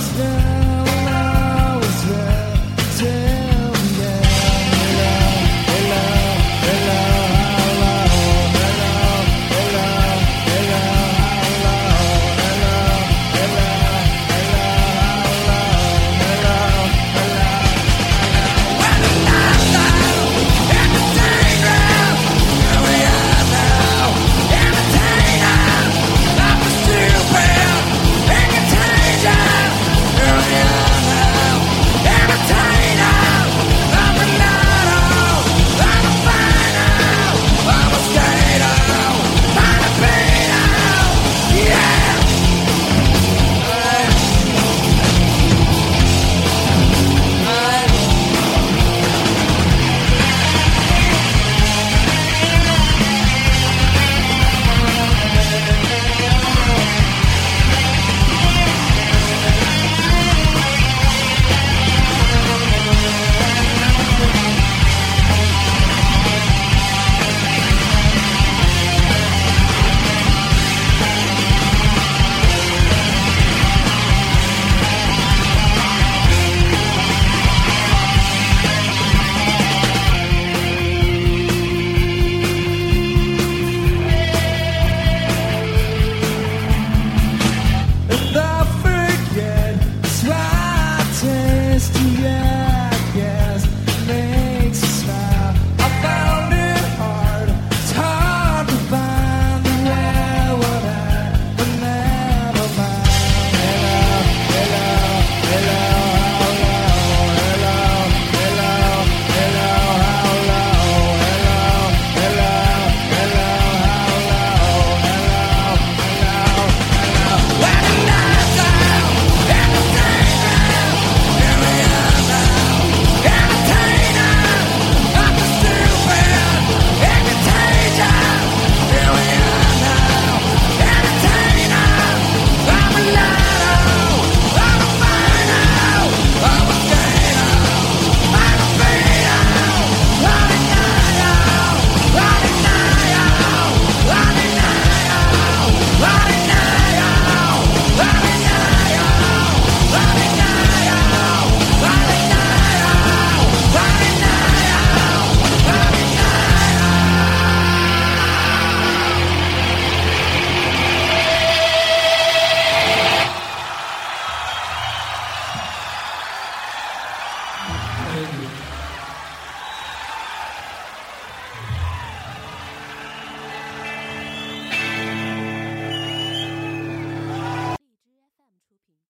Christmas.